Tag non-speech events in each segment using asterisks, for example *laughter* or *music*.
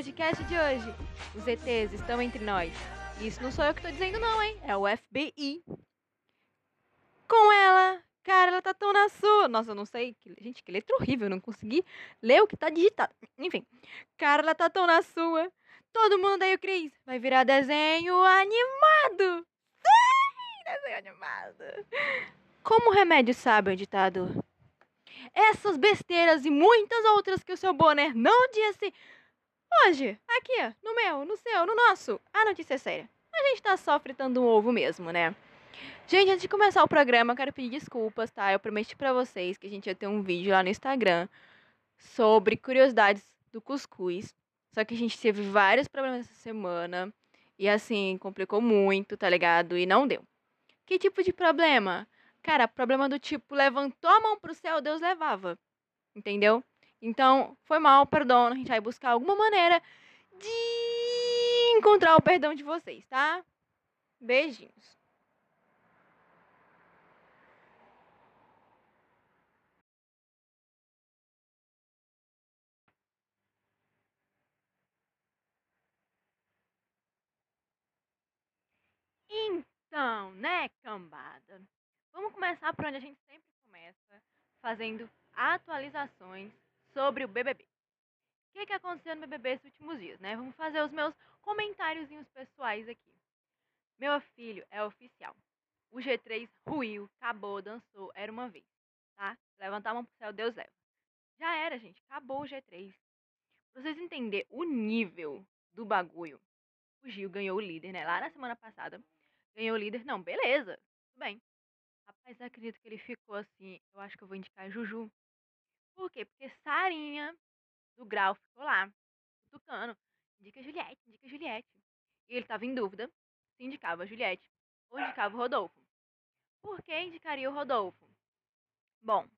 podcast de hoje. Os ETs estão entre nós. Isso não sou eu que tô dizendo não, hein? É o FBI. Com ela, cara, ela tá tão na sua. Nossa, eu não sei. Gente, que letra horrível. Eu não consegui ler o que tá digitado. Enfim. Cara, ela tá tão na sua. Todo mundo aí, o Cris. Vai virar desenho animado. Sim, desenho animado. Como o remédio sabe o ditado? Essas besteiras e muitas outras que o seu Bonner não disse. Hoje, aqui, no meu, no seu, no nosso, a notícia é séria. A gente tá só fritando um ovo mesmo, né? Gente, antes de começar o programa, eu quero pedir desculpas, tá? Eu prometi pra vocês que a gente ia ter um vídeo lá no Instagram sobre curiosidades do cuscuz. Só que a gente teve vários problemas essa semana. E assim, complicou muito, tá ligado? E não deu. Que tipo de problema? Cara, problema do tipo, levantou a mão pro céu, Deus levava. Entendeu? Então, foi mal, perdão. A gente vai buscar alguma maneira de encontrar o perdão de vocês, tá? Beijinhos. Então, né, cambada? Vamos começar por onde a gente sempre começa, fazendo atualizações sobre o BBB. O que, que aconteceu no BBB esses últimos dias, né? Vamos fazer os meus comentáriozinhos pessoais aqui. Meu filho é oficial. O G3 ruiu, acabou, dançou, era uma vez, tá? Levantar a mão pro céu, Deus leva. Já era, gente, acabou o G3. Pra vocês entenderem o nível do bagulho, o Gil ganhou o líder, né? Lá na semana passada, ganhou o líder. Não, beleza, tudo bem. Rapaz, acredito que ele ficou assim. Eu acho que eu vou indicar Juju. Por quê? Porque Sarinha do Grau ficou lá, tucano. Indica a Juliette, indica a Juliette. E ele tava em dúvida se indicava a Juliette ou indicava o Rodolfo. Por que indicaria o Rodolfo? Bom,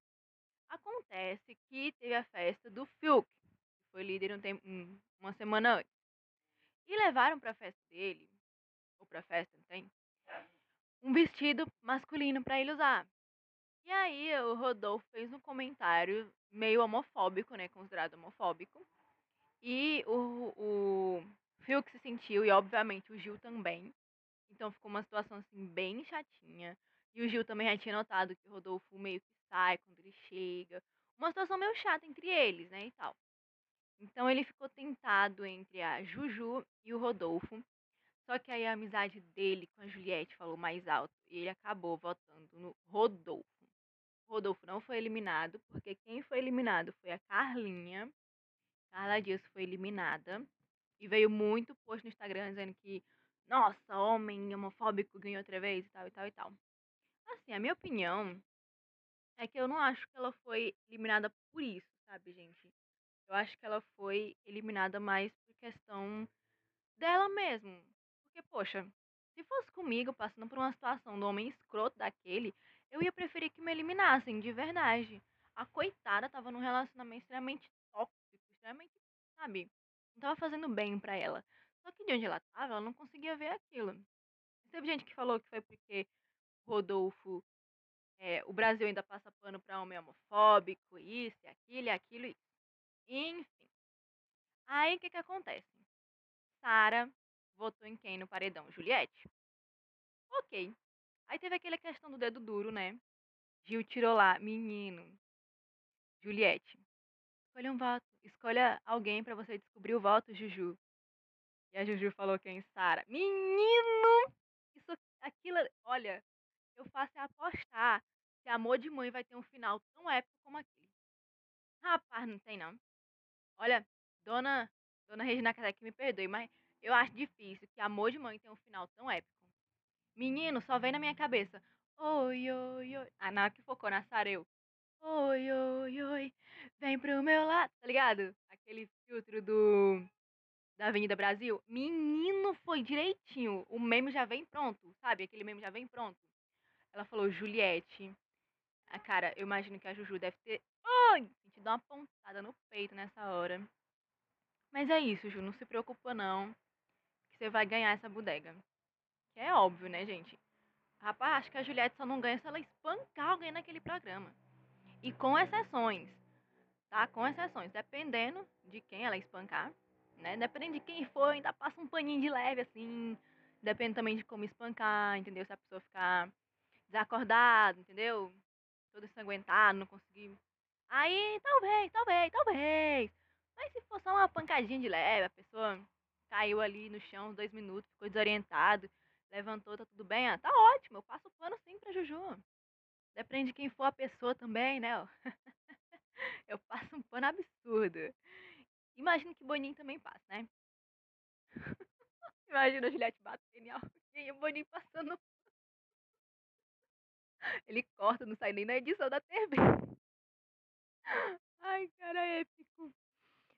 acontece que teve a festa do Fiuk, que foi líder um tempo, uma semana antes. E levaram pra festa dele, ou pra festa, não tem? Um vestido masculino para ele usar. E aí o Rodolfo fez um comentário meio homofóbico, né? Considerado homofóbico. E o, o Fiuk se sentiu, e obviamente o Gil também. Então ficou uma situação assim bem chatinha. E o Gil também já tinha notado que o Rodolfo meio que sai quando ele chega. Uma situação meio chata entre eles, né? E tal. Então ele ficou tentado entre a Juju e o Rodolfo. Só que aí a amizade dele com a Juliette falou mais alto. E ele acabou votando no Rodolfo. Rodolfo não foi eliminado, porque quem foi eliminado foi a Carlinha. Carla Dias foi eliminada. E veio muito post no Instagram dizendo que, nossa, homem homofóbico ganhou outra vez e tal e tal e tal. Assim, a minha opinião é que eu não acho que ela foi eliminada por isso, sabe, gente? Eu acho que ela foi eliminada mais por questão dela mesmo. Porque, poxa, se fosse comigo passando por uma situação do homem escroto daquele, eu ia preferir que me eliminassem, de verdade. A coitada tava num relacionamento extremamente tóxico, extremamente, sabe? Não tava fazendo bem pra ela. Só que de onde ela tava, ela não conseguia ver aquilo. Teve gente que falou que foi porque Rodolfo. É, o Brasil ainda passa pano pra homem homofóbico, isso, e aquilo, e aquilo, isso. Enfim. Aí o que que acontece? Sara votou em quem no paredão? Juliette? Ok. Aí teve aquela questão do dedo duro, né? Gil tirou lá, menino. Juliette. Escolha um voto. Escolha alguém para você descobrir o voto, Juju. E a Juju falou quem? Sara. Menino! Isso, aquilo, olha, eu faço é apostar que Amor de Mãe vai ter um final tão épico como aquele. Rapaz, não tem não. Olha, dona, dona Regina Casé que me perdoe, mas eu acho difícil que Amor de Mãe tenha um final tão épico. Menino, só vem na minha cabeça. Oi, oi, oi. Ah, na que focou na Sareu. Oi, oi, oi. Vem pro meu lado. Tá ligado? Aquele filtro do. Da Avenida Brasil. Menino, foi direitinho. O meme já vem pronto, sabe? Aquele meme já vem pronto. Ela falou, Juliette. Ah, cara, eu imagino que a Juju deve ter. Ai! Te dar uma pontada no peito nessa hora. Mas é isso, Ju. Não se preocupa, não. Que você vai ganhar essa bodega. Que é óbvio, né, gente? Rapaz, acho que a Juliette só não ganha se ela espancar alguém naquele programa. E com exceções, tá? Com exceções. Dependendo de quem ela espancar, né? Dependendo de quem for, ainda passa um paninho de leve, assim. Depende também de como espancar, entendeu? Se a pessoa ficar desacordada, entendeu? Todo ensanguentado, não conseguir. Aí, talvez, talvez, talvez. Mas se for só uma pancadinha de leve, a pessoa caiu ali no chão uns dois minutos, ficou desorientado, levantou, tá tudo bem? Ah, tá ótimo, eu passo o pano sim pra Juju. Depende de quem for a pessoa também, né? *laughs* eu passo um pano absurdo. Imagino que Boninho também passa, né? *laughs* Imagina a Juliette batendo em alguém e o Boninho passando. Ele corta, não sai nem na edição da TV. *laughs* Ai, cara, é épico.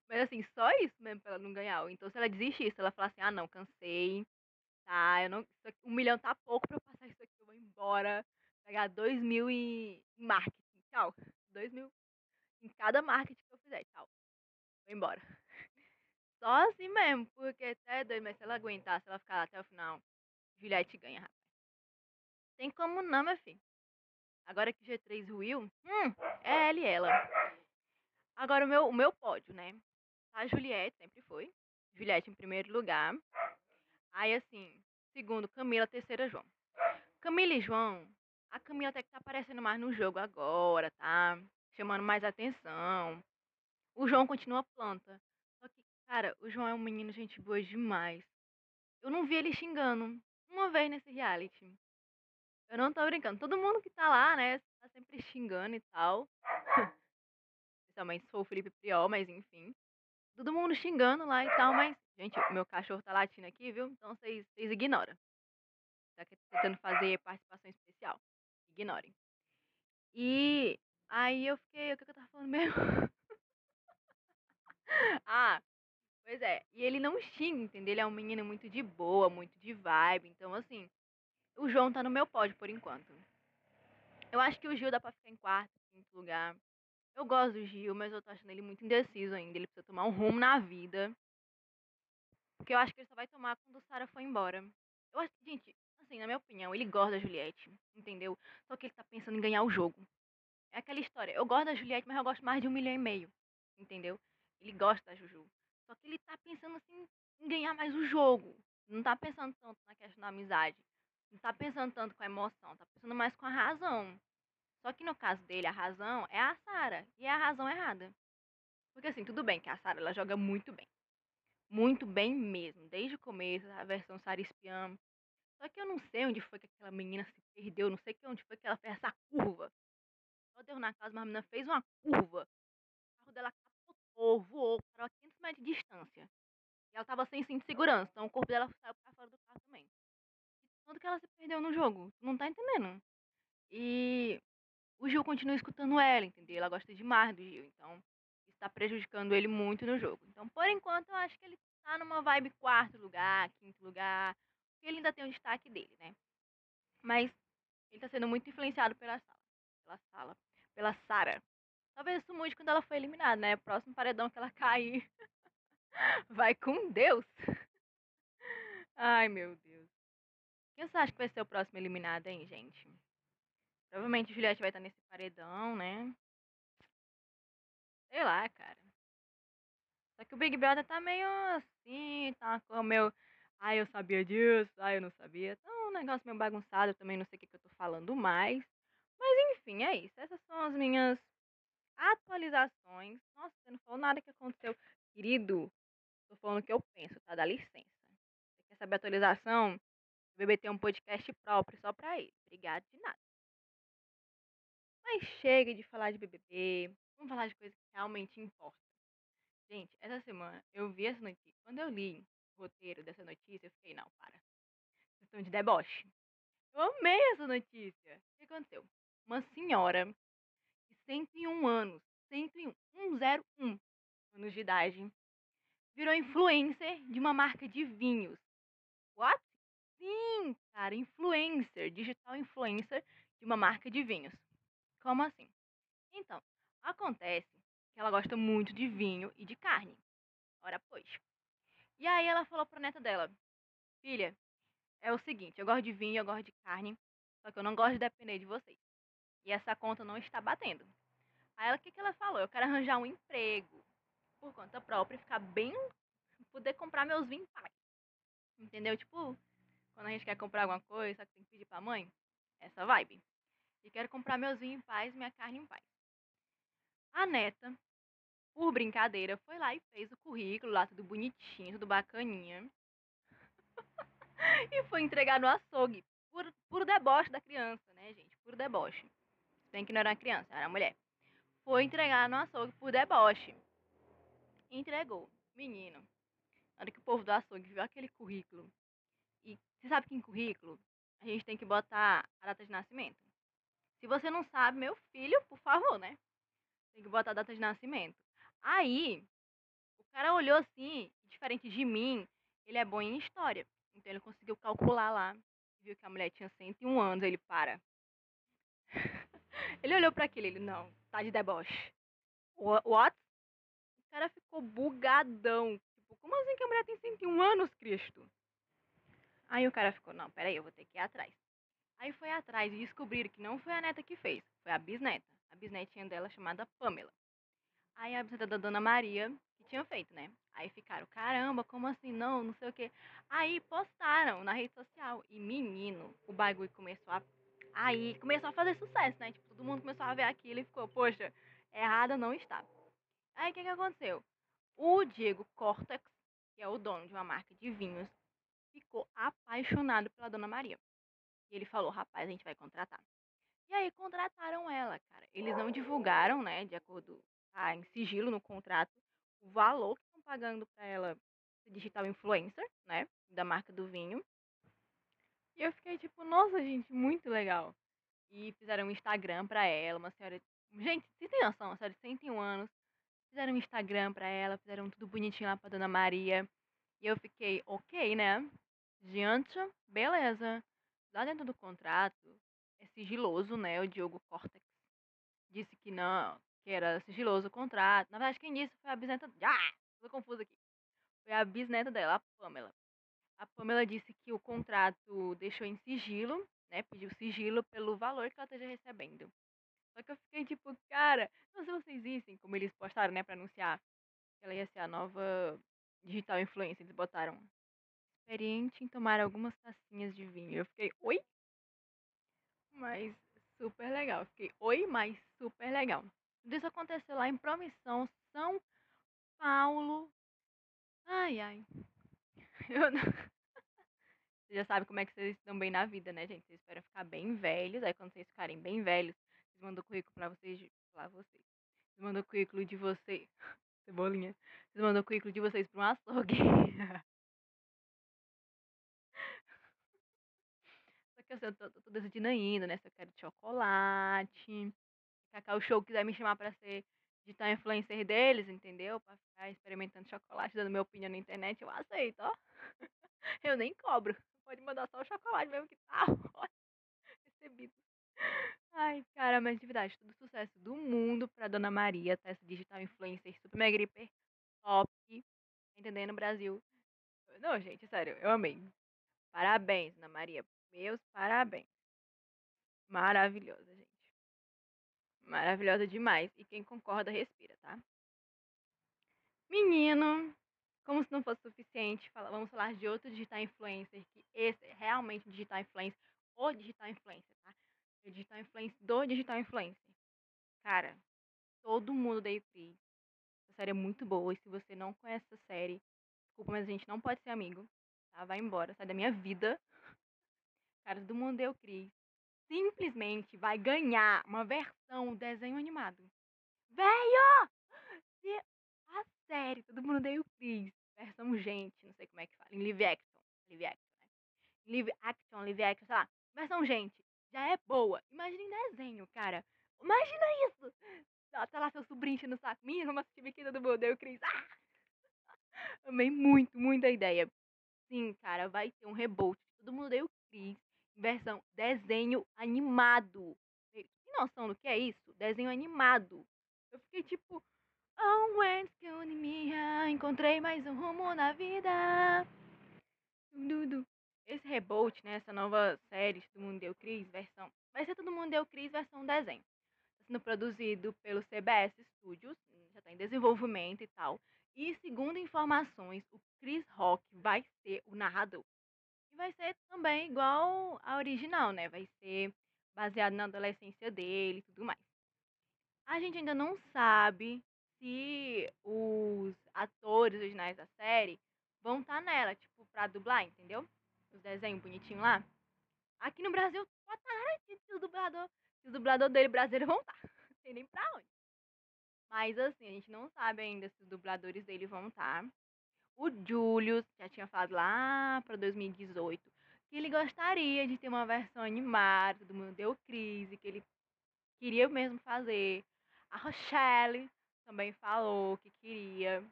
Mas assim, só isso mesmo pra ela não ganhar. Então se ela desistir, se ela falar assim, ah não, cansei, tá, eu não. aqui- um milhão tá pouco pra eu passar isso aqui, eu vou embora. Pegar dois mil em em marketing. Tchau. Dois mil em cada marketing que eu fizer. Tchau. Vou embora. *laughs* Só assim mesmo, porque até doido, mas se ela aguentar, se ela ficar até o final, Juliette ganha, rapaz. Tem como não, meu filho. Agora que o G3 ruiu, hum, é ela e ela. Agora o meu, o meu pódio, né? A Juliette sempre foi. Juliette em primeiro lugar. Aí assim, segundo Camila, terceira João. Camila e João, a Camila até que tá aparecendo mais no jogo agora, tá? Chamando mais atenção. O João continua planta. Só que, cara, o João é um menino gente boa demais. Eu não vi ele xingando uma vez nesse reality. Eu não tô brincando. Todo mundo que tá lá, né, tá sempre xingando e tal. *laughs* Se for o Felipe Priol, mas enfim. Todo mundo xingando lá e tal, mas. Gente, o meu cachorro tá latindo aqui, viu? Então vocês ignoram. Tá tentando fazer participação especial. Ignorem. E aí eu fiquei. O que eu tava falando mesmo? *laughs* ah, pois é. E ele não xinga, entendeu? Ele é um menino muito de boa, muito de vibe. Então, assim, o João tá no meu pódio por enquanto. Eu acho que o Gil dá pra ficar em quarto, quinto lugar. Eu gosto do Gil, mas eu tô achando ele muito indeciso ainda. Ele precisa tomar um rumo na vida. Porque eu acho que ele só vai tomar quando o Sara for embora. Eu acho que, gente, assim, na minha opinião, ele gosta da Juliette, entendeu? Só que ele tá pensando em ganhar o jogo. É aquela história. Eu gosto da Juliette, mas eu gosto mais de um milhão e meio. Entendeu? Ele gosta da Juju. Só que ele tá pensando assim em ganhar mais o jogo. Não tá pensando tanto na questão da amizade. Não tá pensando tanto com a emoção. Tá pensando mais com a razão. Só que no caso dele, a razão é a Sara. E é a razão errada. Porque assim, tudo bem que a Sara ela joga muito bem. Muito bem mesmo. Desde o começo, a versão Sara espiã. Só que eu não sei onde foi que aquela menina se perdeu. Não sei onde foi que ela fez essa curva. Só deu na casa, mas a menina fez uma curva. O carro dela capotou, voou, parou a 500 metros de distância. E ela tava sem cinto de segurança. Então o corpo dela saiu pra fora do carro também. E tanto que ela se perdeu no jogo. Tu não tá entendendo. E o Gil continua escutando ela, entendeu? Ela gosta demais do Gil. Então isso tá prejudicando ele muito no jogo. Então, por enquanto, eu acho que ele tá numa vibe quarto lugar, quinto lugar. Porque ele ainda tem o destaque dele, né? Mas ele tá sendo muito influenciado pela sala. Pela sala. Pela Sara. Talvez isso mude quando ela for eliminada, né? Próximo paredão que ela *laughs* cair. Vai com Deus. Ai, meu Deus. Quem você acha que vai ser o próximo eliminado, hein, gente? Provavelmente Juliette vai estar nesse paredão, né? Sei lá, cara. Só que o Big Brother tá meio assim, tá com o meu. Ai, eu sabia disso, ai, eu não sabia. Tá um negócio meio bagunçado, eu também não sei o que, que eu tô falando mais. Mas enfim, é isso. Essas são as minhas atualizações. Nossa, você não falou nada que aconteceu. Querido, tô falando o que eu penso, tá? Dá licença. Você quer saber a atualização? O bebê tem um podcast próprio só pra ele. Obrigado de nada. Mas chega de falar de BBB. Vamos falar de coisa que realmente importa. Gente, essa semana eu vi essa notícia. Quando eu li o roteiro dessa notícia, eu fiquei, não, para. Vocês estão de deboche. Eu amei essa notícia. O que aconteceu? Uma senhora de 101 anos, 101, 101 anos de idade, virou influencer de uma marca de vinhos. What? Sim, cara, influencer, digital influencer de uma marca de vinhos. Como assim? Então, acontece que ela gosta muito de vinho e de carne. Ora, pois. E aí ela falou pra neta dela: Filha, é o seguinte, eu gosto de vinho, eu gosto de carne, só que eu não gosto de depender de vocês. E essa conta não está batendo. Aí ela, o que, que ela falou? Eu quero arranjar um emprego por conta própria e ficar bem poder comprar meus vinhos paz. Entendeu? Tipo, quando a gente quer comprar alguma coisa, só que tem que pedir pra mãe. Essa vibe. E quero comprar meus vinhos em paz, minha carne em paz. A neta, por brincadeira, foi lá e fez o currículo lá, tudo bonitinho, tudo bacaninha. *laughs* e foi entregar no açougue. Por, por deboche da criança, né, gente? Por deboche. Bem que não era uma criança, era uma mulher. Foi entregar no açougue por deboche. Entregou. Menino. Na hora que o povo do açougue viu aquele currículo. E você sabe que em currículo a gente tem que botar a data de nascimento. Se você não sabe, meu filho, por favor, né? Tem que botar a data de nascimento. Aí, o cara olhou assim, diferente de mim, ele é bom em história. Então ele conseguiu calcular lá. Viu que a mulher tinha 101 anos, ele para. *laughs* ele olhou para aquele, ele, não, tá de deboche. What? O cara ficou bugadão. Tipo, como assim que a mulher tem 101 anos, Cristo? Aí o cara ficou, não, peraí, eu vou ter que ir atrás. Aí foi atrás e descobriram que não foi a neta que fez, foi a bisneta. A bisnetinha dela chamada Pamela. Aí a bisneta da Dona Maria, que tinha feito, né? Aí ficaram, caramba, como assim? Não, não sei o quê. Aí postaram na rede social. E menino, o bagulho começou a. Aí começou a fazer sucesso, né? Tipo, todo mundo começou a ver aquilo e ficou, poxa, errada não está. Aí o que, que aconteceu? O Diego Cortex, que é o dono de uma marca de vinhos, ficou apaixonado pela Dona Maria. E ele falou, rapaz, a gente vai contratar. E aí contrataram ela, cara. Eles não divulgaram, né, de acordo tá, em sigilo no contrato, o valor que estão pagando para ela digital influencer, né, da marca do vinho. E eu fiquei tipo, nossa, gente, muito legal. E fizeram um Instagram para ela, uma senhora. Gente, vocês têm noção, uma senhora de 101 anos. Fizeram um Instagram para ela, fizeram tudo bonitinho lá pra Dona Maria. E eu fiquei, ok, né? Diante, beleza. Lá dentro do contrato, é sigiloso, né? O Diogo Cortex disse que não, que era sigiloso o contrato. Na verdade, quem disse foi a bisneta. Ah! Tô confusa aqui. Foi a bisneta dela, a Pamela. A Pamela disse que o contrato deixou em sigilo, né? Pediu sigilo pelo valor que ela esteja recebendo. Só que eu fiquei tipo, cara, não sei se vocês vissem como eles postaram, né, pra anunciar que ela ia ser a nova digital influencer. Eles botaram experiente em tomar algumas tacinhas de vinho. Eu fiquei, oi? Mas super legal. Fiquei, oi, mas super legal. Tudo isso aconteceu lá em Promissão, São Paulo. Ai, ai. *laughs* Eu não... *laughs* Você já sabe como é que vocês estão bem na vida, né, gente? Vocês esperam ficar bem velhos. Aí quando vocês ficarem bem velhos, vocês mandam o currículo pra vocês. Pra vocês. Vocês mandam o currículo de vocês. *laughs* Cebolinha. Vocês mandam o currículo de vocês pra um açougue. que assim, eu tô, tô, tô decidindo ainda, né? Se eu quero chocolate. Cacau Show quiser me chamar pra ser digital influencer deles, entendeu? Pra ficar experimentando chocolate, dando minha opinião na internet, eu aceito, ó. *laughs* Eu nem cobro. Pode mandar só o chocolate mesmo que tá *laughs* recebido. Ai, cara, mas de verdade, todo sucesso do mundo pra Dona Maria, tá? Essa digital influencer super mega hiper top. Entendendo, Brasil? Não, gente, sério, eu amei. Parabéns, Dona Maria, meus parabéns. Maravilhosa, gente. Maravilhosa demais. E quem concorda, respira, tá? Menino, como se não fosse suficiente, vamos falar de outro digital influencer, que esse é realmente digital influencer, o digital influencer, tá? O digital influencer do digital influencer. Cara, todo mundo da Cris. Essa série é muito boa. E se você não conhece essa série, desculpa, mas a gente não pode ser amigo. Tá? Vai embora, sai da minha vida cara do Mundo Eu Cris, simplesmente vai ganhar uma versão desenho animado. Veio! A série, todo mundo deu Cris, versão gente, não sei como é que fala, em live action, live action, né? Live action, live action, sei lá, versão gente, já é boa. Imagina em desenho, cara. Imagina isso! Tá lá seu sobrinho no saco. Minha, vamos assistir Biquíni do Mundo, eu Cris. Ah! Amei muito, muito a ideia. Sim, cara, vai ter um reboot. Todo mundo deu Cris versão desenho animado. Tem noção do que é isso? Desenho animado. Eu fiquei tipo, oh, when's minha, encontrei mais um rumo na vida. Dudu. Esse reboot, né, essa nova série Todo Mundo Deu Cris, versão. Vai ser Todo Mundo Deu Cris, versão desenho. Está sendo produzido pelo CBS Studios, já está em desenvolvimento e tal. E segundo informações, o Chris Rock vai ser o narrador. E vai ser também igual a original, né? Vai ser baseado na adolescência dele e tudo mais. A gente ainda não sabe se os atores originais da série vão estar tá nela, tipo, pra dublar, entendeu? Os desenhos bonitinhos lá. Aqui no Brasil, pode estar garantido se o dublador, se o dublador dele brasileiro vão estar. Tá. *laughs* Não sei nem pra onde. Mas assim, a gente não sabe ainda se os dubladores dele vão estar. Tá. O Julius já tinha falado lá para 2018 que ele gostaria de ter uma versão animada, todo mundo deu crise, que ele queria mesmo fazer. A Rochelle também falou que queria.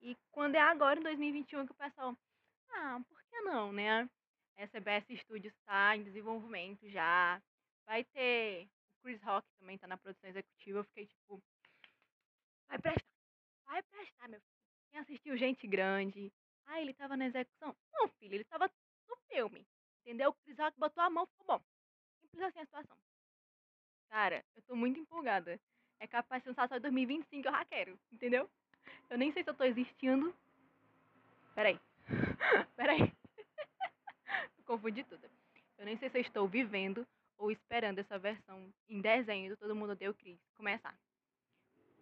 E quando é agora, em 2021, que o pessoal. Ah, por que não, né? A SBS Studios está em desenvolvimento já. Vai ter. O Chris Rock também está na produção executiva. Eu fiquei tipo. Vai prestar. Vai prestar, meu filho. Quem assistiu Gente Grande? Ah, ele estava na execução? Não, filho, ele estava no filme. Entendeu? O Chris Rock botou a mão, ficou bom. Simples assim a situação. Cara, eu tô muito empolgada. É capaz de lançar só em 2025, eu já quero, entendeu? Eu nem sei se eu tô existindo. Peraí. *laughs* Peraí. *laughs* confundi tudo. Eu nem sei se eu estou vivendo ou esperando essa versão em desenho do Todo Mundo Deu Cris começar.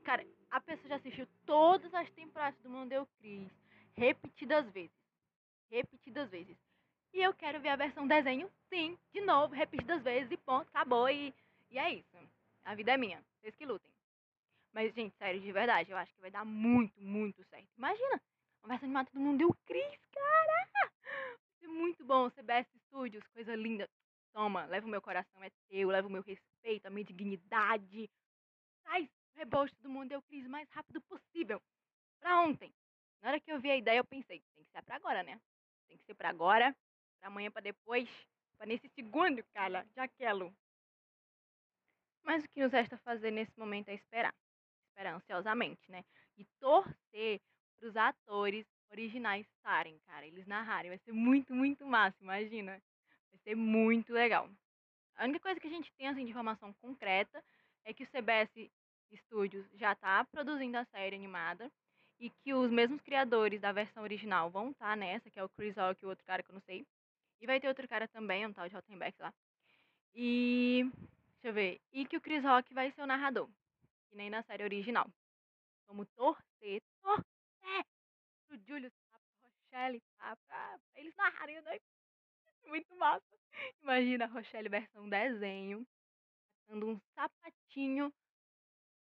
Cara, a pessoa já assistiu todas as temporadas do Mundo Deu Cris repetidas vezes. Repetidas vezes. E eu quero ver a versão desenho, sim, de novo, repetidas vezes e ponto, acabou. E, e é isso. A vida é minha. Vocês que lutem. Mas, gente, sério, de verdade, eu acho que vai dar muito, muito certo. Imagina, uma versão animada todo mundo deu Cris, cara! Muito bom. CBS Studios, coisa linda. Toma, leva o meu coração, é teu, leva o meu respeito, a minha dignidade. O rebote do mundo deu Cris o mais rápido possível. Pra ontem. Na hora que eu vi a ideia, eu pensei, tem que ser pra agora, né? Tem que ser pra agora, pra amanhã, pra depois, pra nesse segundo, cara, já quero. Mas o que nos resta fazer nesse momento é esperar. Esperar ansiosamente, né? E torcer para os atores originais estarem, cara. Eles narrarem. Vai ser muito, muito massa, imagina. Vai ser muito legal. A única coisa que a gente tem assim, de informação concreta é que o CBS Studios já está produzindo a série animada e que os mesmos criadores da versão original vão estar tá nessa, que é o Chris Rock e o outro cara que eu não sei. E vai ter outro cara também, um tal de Rottenbeck lá. E. Deixa eu ver. E que o Chris Rock vai ser o narrador. Que nem na série original. Vamos torcer, torcer pro Julius pra Rochelle pra eles narrarem né? Muito massa. Imagina a Rochelle versão desenho. Dando um sapatinho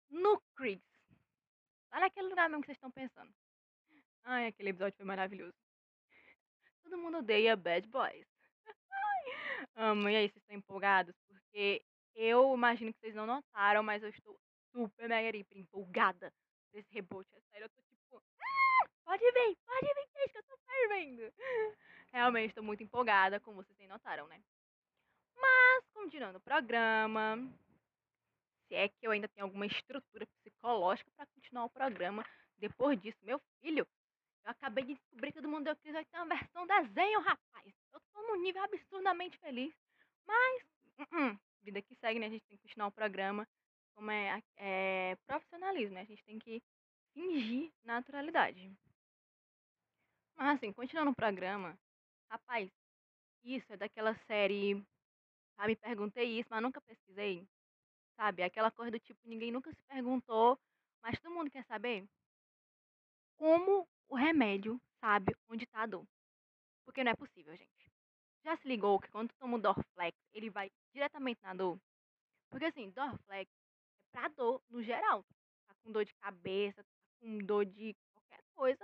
no Chris. Olha aquele lugar mesmo que vocês estão pensando. Ai, aquele episódio foi maravilhoso. Todo mundo odeia Bad Boys. *laughs* Amo. E aí, vocês estão empolgados? Porque eu imagino que vocês não notaram, mas eu estou super mega hiper empolgada por esse reboot. É sério, eu tô tipo. Ah, pode vir, pode vir, que eu tô fervendo. *laughs* Realmente estou muito empolgada, como vocês notaram, né? Mas, continuando o programa, se é que eu ainda tenho alguma estrutura psicológica para continuar o programa depois disso, meu filho, eu acabei de descobrir que todo mundo deu crise vai ter uma versão desenho, rapaz. Eu tô num nível absurdamente feliz. Mas, uh -uh, vida que segue, né? A gente tem que continuar o programa como é, é profissionalismo, né? A gente tem que fingir naturalidade. Mas assim, continuando o programa, rapaz, isso é daquela série. Ah, me perguntei isso, mas nunca pesquisei. Sabe? Aquela coisa do tipo, ninguém nunca se perguntou, mas todo mundo quer saber como o remédio sabe onde está a dor. Porque não é possível, gente. Já se ligou que quando tu toma o Dorflex, ele vai diretamente na dor? Porque assim, Dorflex é pra dor no geral. Tá com dor de cabeça, tá com dor de qualquer coisa,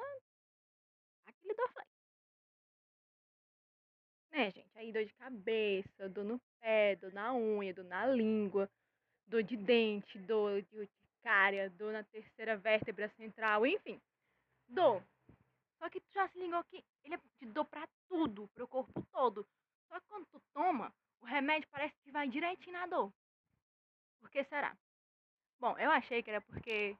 aquele Dorflex. Né, gente? Aí dor de cabeça, dor no pé, dor na unha, dor na língua, dor de dente, dor de urticária, dor na terceira vértebra central, enfim. Dor. Só que tu já se ligou que ele é de dor pra tudo, pro corpo todo. Só que quando tu toma, o remédio parece que vai direitinho na dor. Por que será? Bom, eu achei que era porque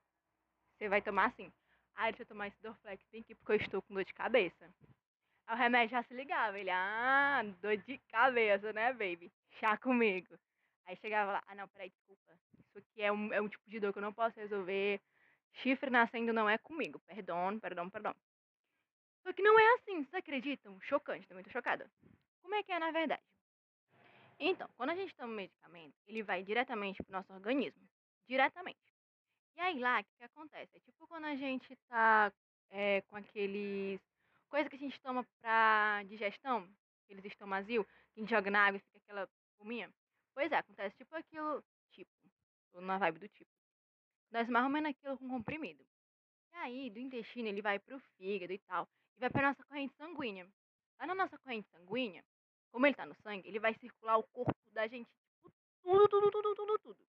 você vai tomar assim. Ah, deixa eu tomar esse Dorflex aqui porque eu estou com dor de cabeça. Aí o remédio já se ligava. Ele, ah, dor de cabeça, né, baby? Chá comigo. Aí chegava lá, ah, não, peraí, desculpa. Isso aqui é um, é um tipo de dor que eu não posso resolver. Chifre nascendo não é comigo. Perdão, perdão, perdão. Só que não é assim, vocês acreditam? Chocante, tô muito chocada. Como é que é na verdade? Então, quando a gente toma um medicamento, ele vai diretamente pro nosso organismo. Diretamente. E aí lá, o que, que acontece? É tipo quando a gente tá é, com aqueles. coisa que a gente toma pra digestão, aqueles estomazil, que a gente joga na água e fica aquela fuminha. Pois é, acontece tipo aquilo, tipo, tô na vibe do tipo. Acontece mais ou menos aquilo com comprimido. E aí, do intestino, ele vai pro fígado e tal. E vai pra nossa corrente sanguínea. Lá na nossa corrente sanguínea, como ele tá no sangue, ele vai circular o corpo da gente, tipo, tudo, tudo, tudo, tudo, tudo.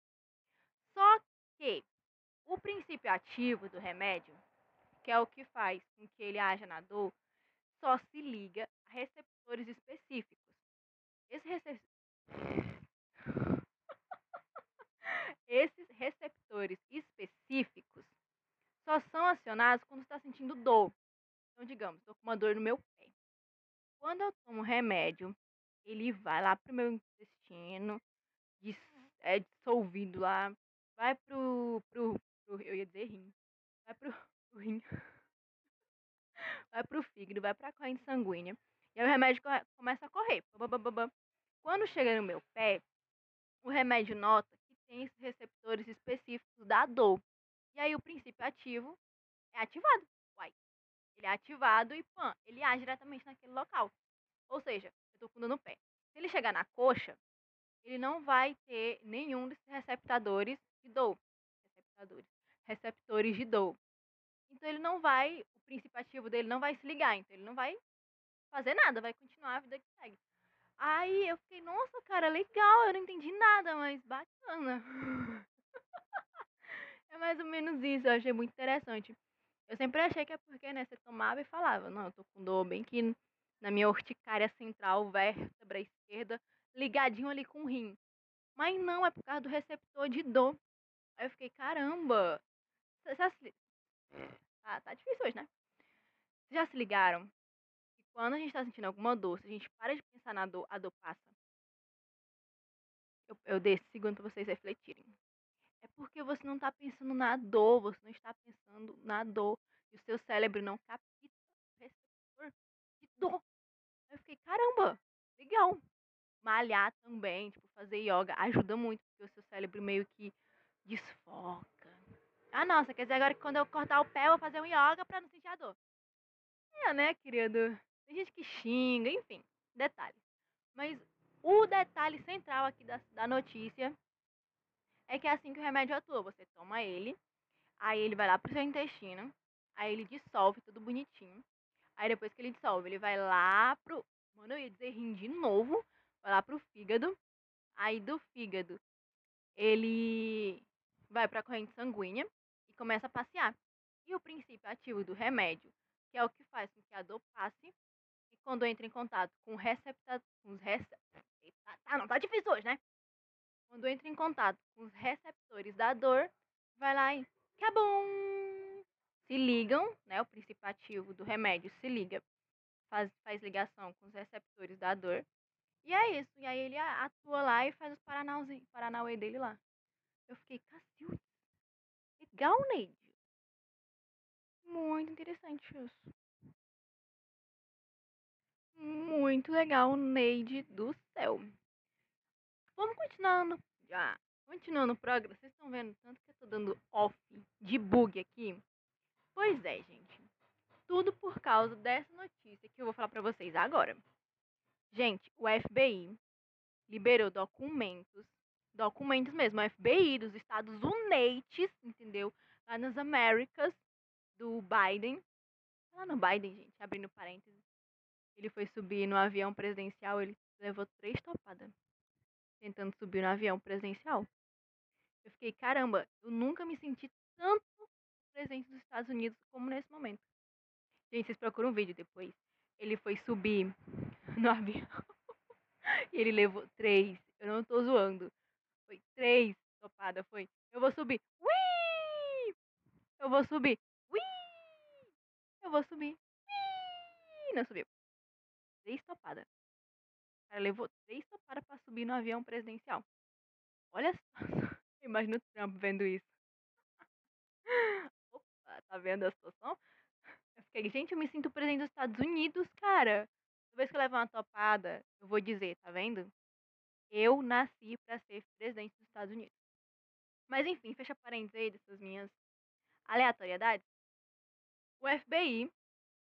Só que o princípio ativo do remédio, que é o que faz com que ele haja na dor, só se liga a receptores específicos. Esse recep... Esses receptores específicos só são acionados quando está sentindo dor. Então, digamos, estou com uma dor no meu pé. Quando eu tomo remédio, ele vai lá pro meu intestino, é dissolvido lá, vai pro, pro, pro eu ia dizer rim, vai pro, pro rim, *laughs* vai pro fígado, vai pra corrente sanguínea, e aí o remédio começa a correr. Quando chega no meu pé, o remédio nota que tem esses receptores específicos da dor. E aí o princípio ativo é ativado. Uai. Ele é ativado e pã, ele age diretamente naquele local. Ou seja, eu tô com dor no pé. Se ele chegar na coxa, ele não vai ter nenhum desses receptadores de dor. Receptadores. Receptores de dor. Então ele não vai, o princípio ativo dele não vai se ligar, então ele não vai fazer nada, vai continuar a vida que segue. Aí eu fiquei, nossa, cara, legal, eu não entendi nada, mas bacana. *laughs* é mais ou menos isso, eu achei muito interessante. Eu sempre achei que é porque, né, você tomava e falava, não, eu tô com dor bem que na minha urticária central, vértebra esquerda, ligadinho ali com o rim. Mas não, é por causa do receptor de dor. Aí eu fiquei, caramba. Ah, tá difícil hoje, né? Já se ligaram quando a gente tá sentindo alguma dor, se a gente para de pensar na dor, a dor passa? Eu, eu segundo vocês refletirem. É porque você não tá pensando na dor, você não está pensando na dor. E o seu cérebro não capta receptor de dor. Eu fiquei, caramba, legal. Malhar também, tipo, fazer yoga ajuda muito, porque o seu cérebro meio que desfoca. Ah, nossa, quer dizer agora que quando eu cortar o pé eu vou fazer um yoga pra não sentir a dor. É, né, querido? Tem gente que xinga, enfim, detalhes. Mas o detalhe central aqui da, da notícia é que é assim que o remédio atua. Você toma ele, aí ele vai lá pro seu intestino, aí ele dissolve tudo bonitinho. Aí depois que ele dissolve, ele vai lá pro. Mano, eu ia dizer rim de novo. Vai lá pro fígado. Aí do fígado, ele vai pra corrente sanguínea e começa a passear. E o princípio ativo do remédio, que é o que faz com que a dor passe, quando entra em contato com, os. Tá, não tá difícil hoje, né? Quando entra em contato com os receptores da dor, vai lá e. Cabum! Se ligam, né? O princípio ativo do remédio se liga, faz, faz ligação com os receptores da dor. E é isso. E aí ele atua lá e faz os paranauê dele lá. Eu fiquei, Cacildes. Legal, Neide. Muito interessante isso. Muito legal, Neide do céu. Vamos continuando. Já. Continuando o programa. Vocês estão vendo tanto que eu tô dando off de bug aqui? Pois é, gente. Tudo por causa dessa notícia que eu vou falar pra vocês agora. Gente, o FBI liberou documentos, documentos mesmo, o FBI dos Estados Unidos, entendeu? Lá nas Américas, do Biden. Lá no Biden, gente, abrindo parênteses. Ele foi subir no avião presidencial, ele levou três topadas tentando subir no avião presidencial. Eu fiquei, caramba, eu nunca me senti tanto presente dos Estados Unidos como nesse momento. Gente, vocês procuram um vídeo depois. Ele foi subir no *laughs* avião. e ele levou três. Eu não tô zoando. Foi três topadas, foi. Eu vou subir. Ui! Eu vou subir. Ui! Eu vou subir. Ui! Não subiu. Três topadas. O cara levou três topadas pra subir no avião presidencial. Olha só. *laughs* Imagina o Trump vendo isso. *laughs* O tá vendo a situação? Eu fiquei, gente, eu me sinto presidente dos Estados Unidos, cara. Toda vez que eu levo uma topada, eu vou dizer, tá vendo? Eu nasci pra ser presidente dos Estados Unidos. Mas enfim, fecha parênteses aí dessas minhas aleatoriedades. O FBI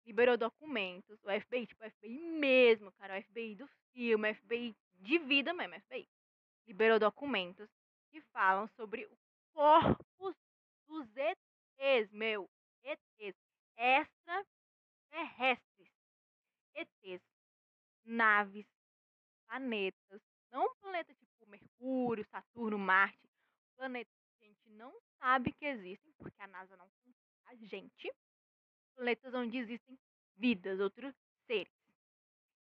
liberou documentos, o FBI, tipo, o FBI mesmo, cara, o FBI do filme, o FBI de vida mesmo, o FBI, liberou documentos que falam sobre o corpos dos ETs, meu, ETs, extraterrestres, ETs, naves, planetas, não planeta tipo Mercúrio, Saturno, Marte, planetas que a gente não sabe que existem, porque a NASA não conta a gente, planetas onde existem vidas, outros seres.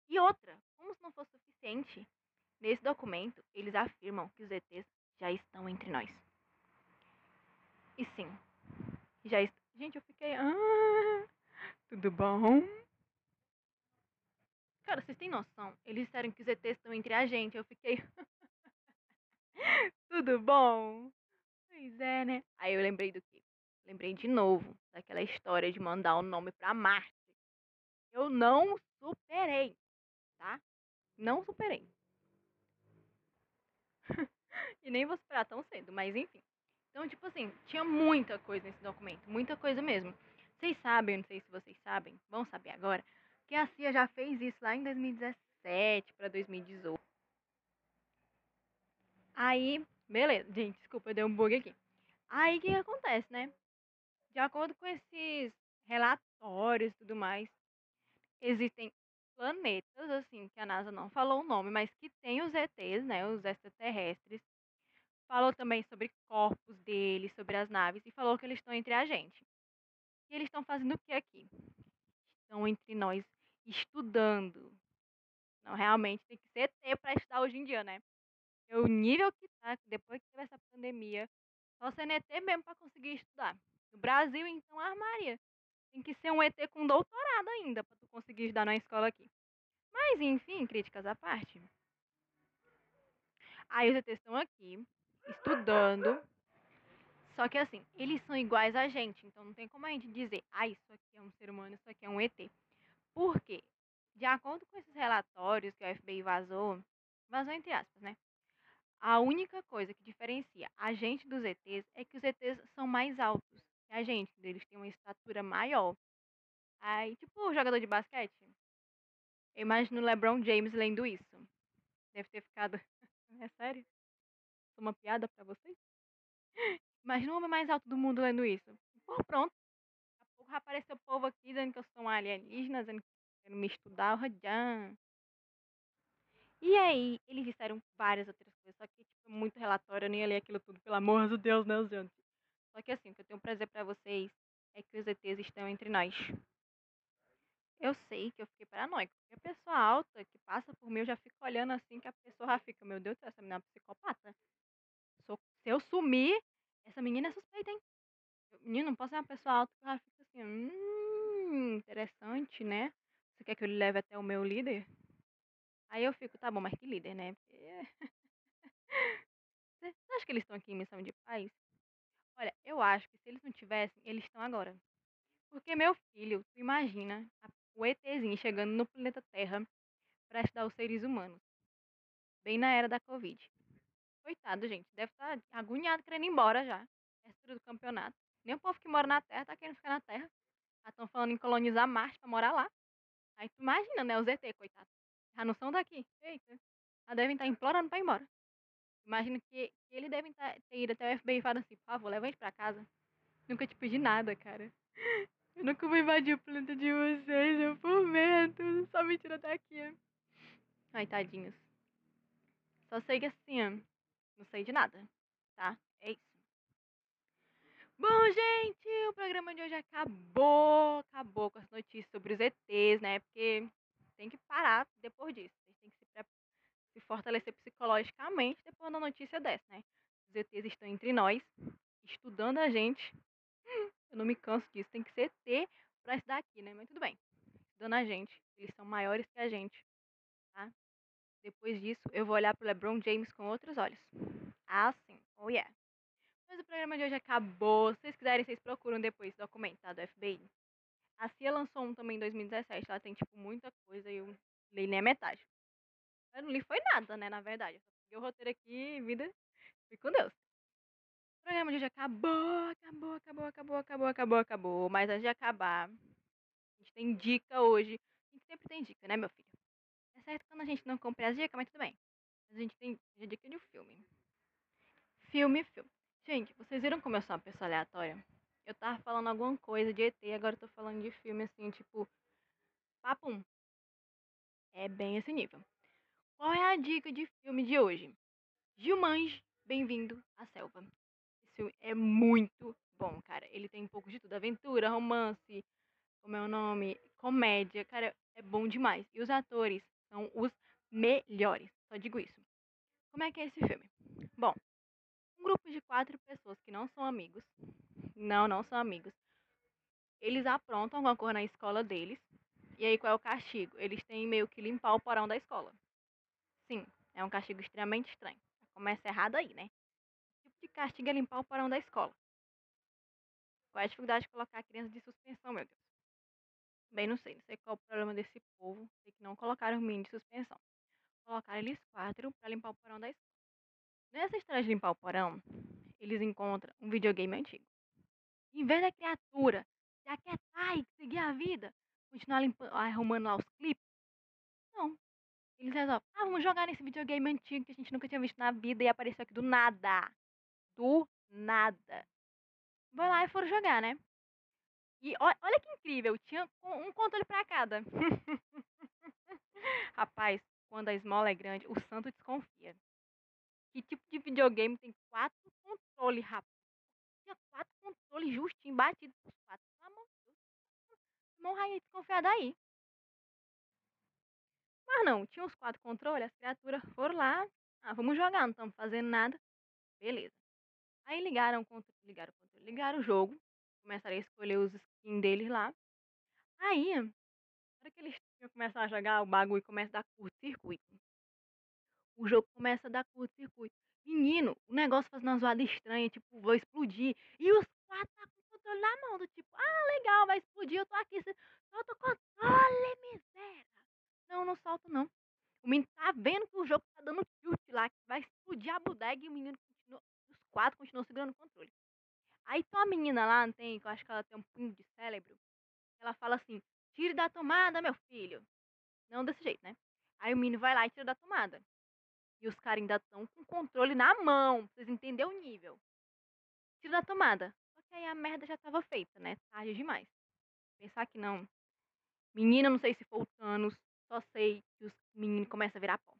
E outra, como se não fosse suficiente, nesse documento eles afirmam que os ETs já estão entre nós. E sim, já está. Gente, eu fiquei. Ah, tudo bom? Cara, vocês têm noção? Eles disseram que os ETs estão entre a gente. Eu fiquei. *laughs* tudo bom? Pois é, né? Aí eu lembrei do quê? Lembrei de novo daquela história de mandar o um nome pra Marte. Eu não superei, tá? Não superei. *laughs* e nem vou superar tão cedo, mas enfim. Então, tipo assim, tinha muita coisa nesse documento, muita coisa mesmo. Vocês sabem, não sei se vocês sabem, vão saber agora, que a CIA já fez isso lá em 2017 para 2018. Aí, beleza, gente, desculpa, dei um bug aqui. Aí o que acontece, né? De acordo com esses relatórios e tudo mais, existem planetas, assim, que a NASA não falou o nome, mas que tem os ETs, né, os extraterrestres. Falou também sobre corpos deles, sobre as naves, e falou que eles estão entre a gente. E eles estão fazendo o que aqui? Estão entre nós estudando. Não, realmente tem que ser ET para estudar hoje em dia, né? E o nível que tá, depois que teve essa pandemia, só sendo ET mesmo para conseguir estudar. No Brasil, então, armaria. Tem que ser um ET com doutorado ainda para tu conseguir estudar na escola aqui. Mas, enfim, críticas à parte. Aí os ETs estão aqui, estudando. Só que assim, eles são iguais a gente, então não tem como a gente dizer, ah, isso aqui é um ser humano, isso aqui é um ET. Por quê? De acordo com esses relatórios que o FBI vazou, vazou entre aspas, né? A única coisa que diferencia a gente dos ETs é que os ETs são mais altos a gente, eles têm uma estatura maior. Aí, tipo, o jogador de basquete. Eu imagino o LeBron James lendo isso. Deve ter ficado. *laughs* É sério? Sou uma piada pra vocês? Imagina o homem mais alto do mundo lendo isso. Pô, pronto. Daqui a pouco vai aparecer o povo aqui dizendo que eu sou um alienígena, dizendo que quero me estudar, Rajan. E aí, eles disseram várias outras coisas, só que, tipo, muito relatório, eu nem ia ler aquilo tudo, pelo amor de Deus, né, gente? Só que assim, o que eu tenho pra dizer pra vocês é que os ETs estão entre nós. Eu sei que eu fiquei paranoico, porque a pessoa alta que passa por mim, eu já fico olhando assim, que a pessoa já fica, meu Deus do céu, essa menina é uma psicopata. Se eu sumir, essa menina é suspeita, hein? Menino, não posso ser uma pessoa alta que já fica assim, hum, interessante, né? Você quer que eu leve até o meu líder? Aí eu fico, tá bom, mas que líder, né? Porque... *laughs* Você acha que eles estão aqui em missão de paz? Olha, eu acho que se eles não tivessem, eles estão agora. Porque, meu filho, tu imagina o ETzinho chegando no planeta Terra pra estudar os seres humanos. Bem na era da Covid. Coitado, gente. Deve estar agoniado querendo ir embora já. Essa do campeonato. Nem o povo que mora na Terra tá querendo ficar na Terra. Já estão falando em colonizar Marte pra morar lá. Aí tu imagina, né? Os ET, coitado. Já não são daqui. Eita. Já devem estar implorando pra ir embora. Imagino que, que eles devem tá- ter ido até o FBI e falado assim, por favor, leva a gente pra casa. Nunca te pedi nada, cara. *laughs* Eu nunca vou invadir o planeta de vocês, eu prometo. Só me tira daqui. Ai, tadinhos. Só sei que assim, não sei de nada, tá? É isso. Bom, gente, o programa de hoje acabou. Acabou com as notícias sobre os ETs, né? Porque tem que parar depois disso. A gente tem que se, pre- se fortalecer psicologicamente depois da notícia dessa, né? Os ETs estão entre nós, estudando a gente. *laughs* Eu não me canso disso. Tem que ser ET pra estudar aqui, né? Mas tudo bem. Estudando a gente. Eles são maiores que a gente, tá? Depois disso, eu vou olhar pro LeBron James com outros olhos. Ah, sim. Oh, yeah. Mas o programa de hoje acabou. Se vocês quiserem, vocês procuram depois documentar do FBI. A CIA lançou um também em 2017. Ela tem, tipo, muita coisa e eu li nem a metade. Eu não li foi nada, né, na verdade. Eu peguei o roteiro aqui vida. Fui com Deus. O programa de hoje acabou, acabou, acabou, acabou, acabou, acabou, acabou. Mas antes de acabar, a gente tem dica hoje. A gente sempre tem dica, né, meu filho? É certo quando a gente não compra as dicas, mas tudo bem. Mas a gente tem a dica de um filme. Filme, filme. Gente, vocês viram como eu sou uma pessoa aleatória? Eu tava falando alguma coisa de ET, agora eu tô falando de filme assim, tipo. Papum. É bem esse nível. Qual é a dica de filme de hoje? Jumanji, bem-vindo à selva. Esse filme é muito bom, cara. Ele tem um pouco de tudo: aventura, romance, como é o nome? Comédia. Cara, é bom demais. E os atores são os melhores. Só digo isso. Como é que é esse filme? Bom, um grupo de quatro pessoas que não são amigos. Não, não são amigos. Eles aprontam alguma coisa na escola deles. E aí, qual é o castigo? Eles têm meio que limpar o porão da escola. Sim, é um castigo extremamente estranho. Começa errado aí, né? O tipo de castigo é limpar o porão da escola. Qual é a dificuldade de colocar a criança de suspensão, meu Deus? Bem, não sei. Não sei qual é o problema desse povo. Sei que não colocaram o menino de suspensão. Colocaram eles quatro pra limpar o porão da escola. Nessa história de limpar o porão, eles encontram um videogame antigo. Em vez da criatura se aquietar e seguir a vida, continuar limpando, arrumando lá os clipes, não. Eles resolvem, ah, vamos jogar nesse videogame antigo que a gente nunca tinha visto na vida e apareceu aqui do nada. Do nada. Vai lá e foram jogar, né? E olha que incrível, tinha um controle pra cada. *laughs* Rapaz, quando a esmola é grande, o santo desconfia. Que tipo de videogame tem quatro controles, rapaz? Tinha quatro controles justinho, batidos pros quatro. Pelo amor de Deus. Irmão Rainha desconfiado aí. Mas não, tinha os quatro controles, as criaturas foram lá. Ah, vamos jogar, não estamos fazendo nada. Beleza. Aí ligaram o controle, ligaram o controle, ligaram o jogo. Começaram a escolher os skins deles lá. Aí, na hora que eles tinham a jogar, o bagulho começa a dar curto-circuito. O jogo começa a dar curto-circuito. Menino, o negócio fazendo uma zoada estranha, tipo, vou explodir. E os quatro tá com o controle na mão, do tipo, ah, legal, vai explodir, eu tô aqui. Solta o controle, miséria. Não, não solto, não. O menino tá vendo que o jogo tá dando tilt lá, que vai explodir a bodega e o menino continua, os quatro continuam segurando o controle. Aí tem uma menina lá, não tem, que eu acho que ela tem um punho de cérebro. Ela fala assim, tire da tomada, meu filho. Não desse jeito, né? Aí o menino vai lá e tira da tomada. E os caras ainda estão com o controle na mão. Pra vocês entenderem o nível. Tira da tomada. Só que aí a merda já tava feita, né? Tarde demais. Pensar que não. Menina, não sei se foi o Thanos. Só sei que os meninos começam a virar pó.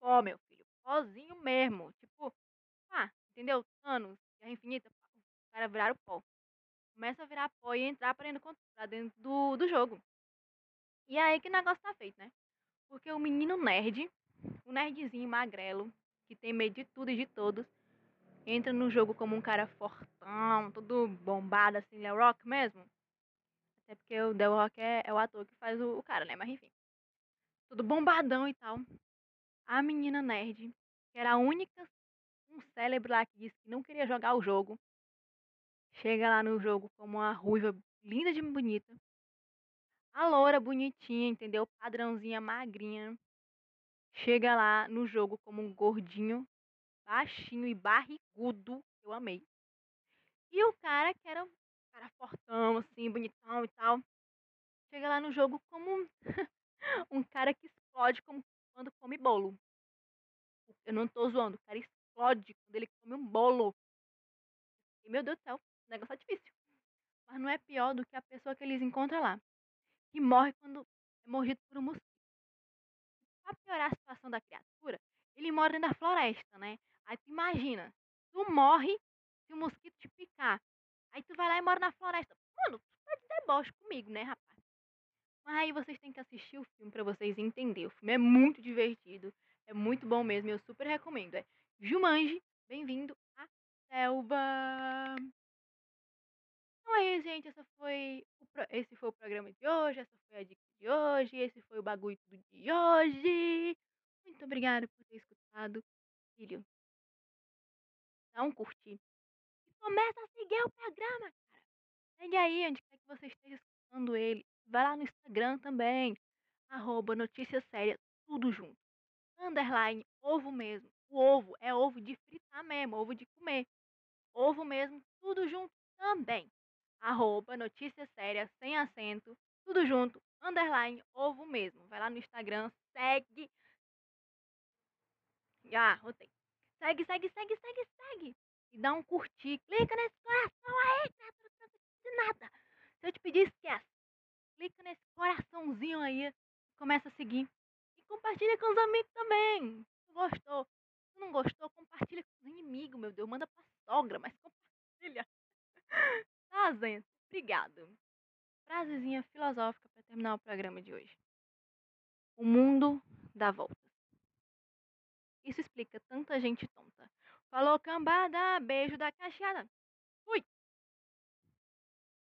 Pó, meu filho. Pózinho mesmo. Tipo, ah, entendeu? Thanos, Guerra Infinita. Os caras viraram pó. Começa a virar pó e entrar pra dentro, dentro do, do jogo. E aí que negócio tá feito, né? Porque o menino nerd, o nerdzinho magrelo, que tem medo de tudo e de todos, entra no jogo como um cara fortão, todo bombado, assim, ele é Rock mesmo. Até porque o The Rock é, é o ator que faz o, o cara, né? Mas enfim. Tudo bombadão e tal. A menina nerd, que era a única um cérebro lá que disse que não queria jogar o jogo, chega lá no jogo como uma ruiva linda de bonita. A loura bonitinha, entendeu? Padrãozinha magrinha. Chega lá no jogo como um gordinho, baixinho e barrigudo. Eu amei. E o cara, que era cara fortão, assim, bonitão e tal. Chega lá no jogo como *laughs* um, cara que explode como quando come bolo. Eu não tô zoando, o cara explode quando ele come um bolo. E, meu Deus do céu, o negócio é difícil. Mas não é pior do que a pessoa que eles encontram lá. Que morre quando é mordido por um mosquito. Pra piorar a situação da criatura, ele mora dentro da floresta, né? Aí tu imagina, tu morre se o mosquito te picar. Aí tu vai lá e mora na floresta. Mano, tu tá de deboche comigo, né, rapaz? Mas aí vocês têm que assistir o filme pra vocês entenderem. O filme é muito divertido, é muito bom mesmo, eu super recomendo. É Jumanji, bem-vindo à selva. Então é isso, gente. Essa foi o pro- esse foi o programa de hoje, essa foi a dica de hoje, esse foi o bagulho de hoje. Muito obrigada por ter escutado, filho. dá um curtir. Começa a seguir o programa, cara. Segue aí onde quer que você esteja escutando ele. Vai lá no Instagram também. Arroba Notícias Sérias, tudo junto. Underline, ovo mesmo. O ovo é ovo de fritar mesmo, ovo de comer. Ovo mesmo, tudo junto também. Arroba Notícias Sérias, sem acento, tudo junto, underline, ovo mesmo. Vai lá no Instagram, segue. Ah, rotei. Segue, segue, segue, segue, segue. E dá um curtir. Clica nesse coração aí, criatura, não precisa de nada. Se eu te pedir, esquece. Clica nesse coraçãozinho aí. Começa a seguir. E compartilha com os amigos também. Se gostou. Se não gostou, compartilha com os inimigos, meu Deus. Manda pra sogra, mas compartilha. *laughs* Tá, gente? Obrigado. Frasezinha filosófica para terminar o programa de hoje. O mundo dá voltas. Isso explica tanta gente tonta. Falou cambada, beijo da cacheada. Fui!